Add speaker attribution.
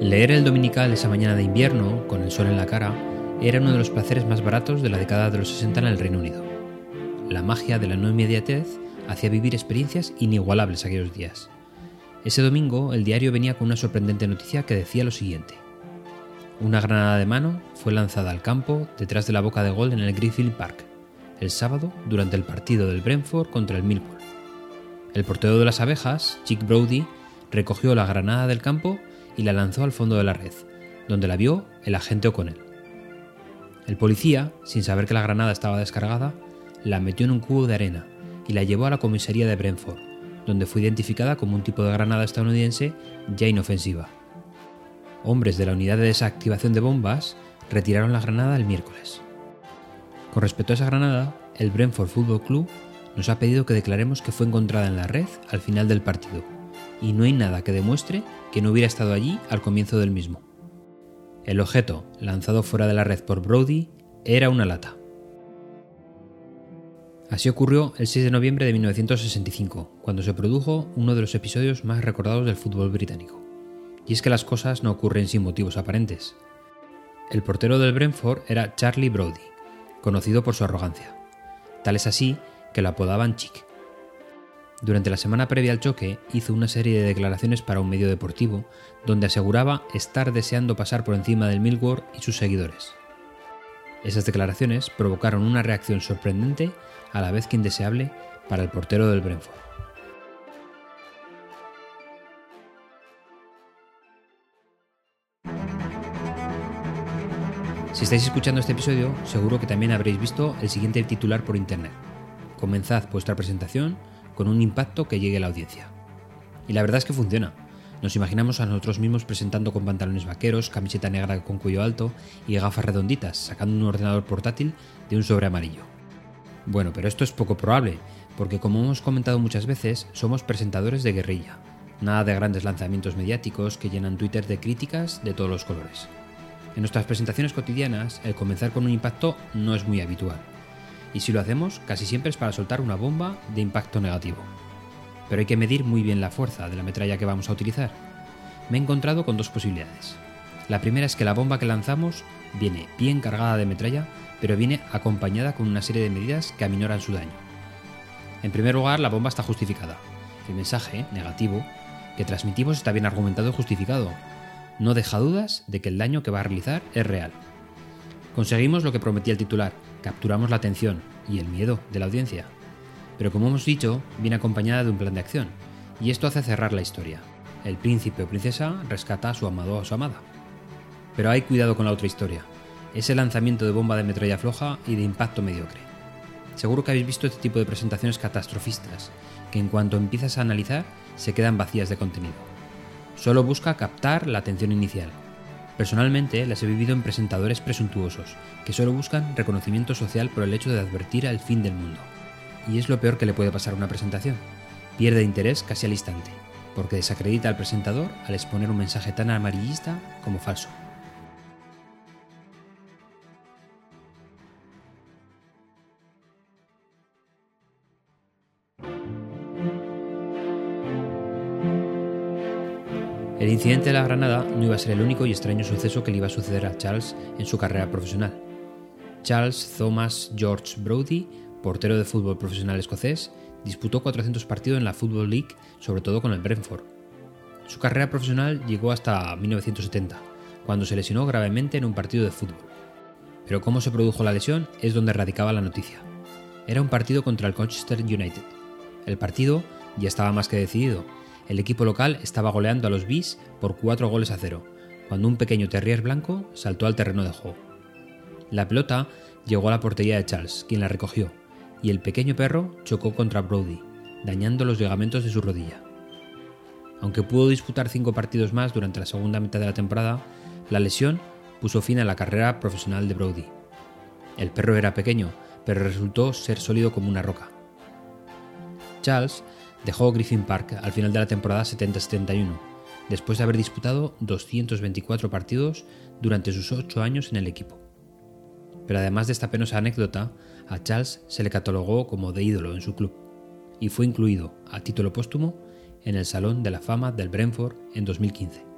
Speaker 1: Leer el dominical esa mañana de invierno, con el sol en la cara, era uno de los placeres más baratos de la década de los 60 en el Reino Unido. La magia de la no inmediatez hacía vivir experiencias inigualables aquellos días. Ese domingo el diario venía con una sorprendente noticia que decía lo siguiente. Una granada de mano fue lanzada al campo detrás de la boca de gol en el Greenfield Park, el sábado durante el partido del Brentford contra el Millwall. El portero de las abejas, Chick Brody, recogió la granada del campo y la lanzó al fondo de la red, donde la vio el agente O'Connell. El policía, sin saber que la granada estaba descargada, la metió en un cubo de arena y la llevó a la comisaría de Brentford, donde fue identificada como un tipo de granada estadounidense ya inofensiva. Hombres de la unidad de desactivación de bombas retiraron la granada el miércoles. Con respecto a esa granada, el Brentford Football Club nos ha pedido que declaremos que fue encontrada en la red al final del partido, y no hay nada que demuestre que no hubiera estado allí al comienzo del mismo. El objeto, lanzado fuera de la red por Brody, era una lata. Así ocurrió el 6 de noviembre de 1965, cuando se produjo uno de los episodios más recordados del fútbol británico. Y es que las cosas no ocurren sin motivos aparentes. El portero del Brentford era Charlie Brody, conocido por su arrogancia. Tal es así que lo apodaban Chick. Durante la semana previa al choque hizo una serie de declaraciones para un medio deportivo donde aseguraba estar deseando pasar por encima del Millwall y sus seguidores. Esas declaraciones provocaron una reacción sorprendente a la vez que indeseable para el portero del Brentford. Si estáis escuchando este episodio, seguro que también habréis visto el siguiente titular por internet. Comenzad vuestra presentación con un impacto que llegue a la audiencia. Y la verdad es que funciona. Nos imaginamos a nosotros mismos presentando con pantalones vaqueros, camiseta negra con cuello alto y gafas redonditas, sacando un ordenador portátil de un sobre amarillo. Bueno, pero esto es poco probable, porque como hemos comentado muchas veces, somos presentadores de guerrilla. Nada de grandes lanzamientos mediáticos que llenan Twitter de críticas de todos los colores. En nuestras presentaciones cotidianas, el comenzar con un impacto no es muy habitual. Y si lo hacemos, casi siempre es para soltar una bomba de impacto negativo. Pero hay que medir muy bien la fuerza de la metralla que vamos a utilizar. Me he encontrado con dos posibilidades. La primera es que la bomba que lanzamos viene bien cargada de metralla, pero viene acompañada con una serie de medidas que aminoran su daño. En primer lugar, la bomba está justificada. El mensaje, negativo, que transmitimos está bien argumentado y justificado, no deja dudas de que el daño que va a realizar es real. Conseguimos lo que prometía el titular, capturamos la atención y el miedo de la audiencia. Pero como hemos dicho, viene acompañada de un plan de acción, y esto hace cerrar la historia. El príncipe o princesa rescata a su amado o a su amada. Pero hay cuidado con la otra historia, ese lanzamiento de bomba de metralla floja y de impacto mediocre. Seguro que habéis visto este tipo de presentaciones catastrofistas, que en cuanto empiezas a analizar se quedan vacías de contenido solo busca captar la atención inicial. Personalmente las he vivido en presentadores presuntuosos, que solo buscan reconocimiento social por el hecho de advertir al fin del mundo. Y es lo peor que le puede pasar a una presentación. Pierde interés casi al instante, porque desacredita al presentador al exponer un mensaje tan amarillista como falso. El incidente de la granada no iba a ser el único y extraño suceso que le iba a suceder a Charles en su carrera profesional. Charles Thomas George Brody, portero de fútbol profesional escocés, disputó 400 partidos en la Football League, sobre todo con el Brentford. Su carrera profesional llegó hasta 1970, cuando se lesionó gravemente en un partido de fútbol. Pero cómo se produjo la lesión es donde radicaba la noticia. Era un partido contra el Colchester United. El partido ya estaba más que decidido, el equipo local estaba goleando a los Bees por 4 goles a 0, cuando un pequeño terrier blanco saltó al terreno de juego. La pelota llegó a la portería de Charles, quien la recogió, y el pequeño perro chocó contra Brody, dañando los ligamentos de su rodilla. Aunque pudo disputar cinco partidos más durante la segunda mitad de la temporada, la lesión puso fin a la carrera profesional de Brody. El perro era pequeño, pero resultó ser sólido como una roca. Charles dejó Griffin Park al final de la temporada 70-71, después de haber disputado 224 partidos durante sus 8 años en el equipo. Pero además de esta penosa anécdota, a Charles se le catalogó como de ídolo en su club y fue incluido, a título póstumo, en el Salón de la Fama del Brentford en 2015.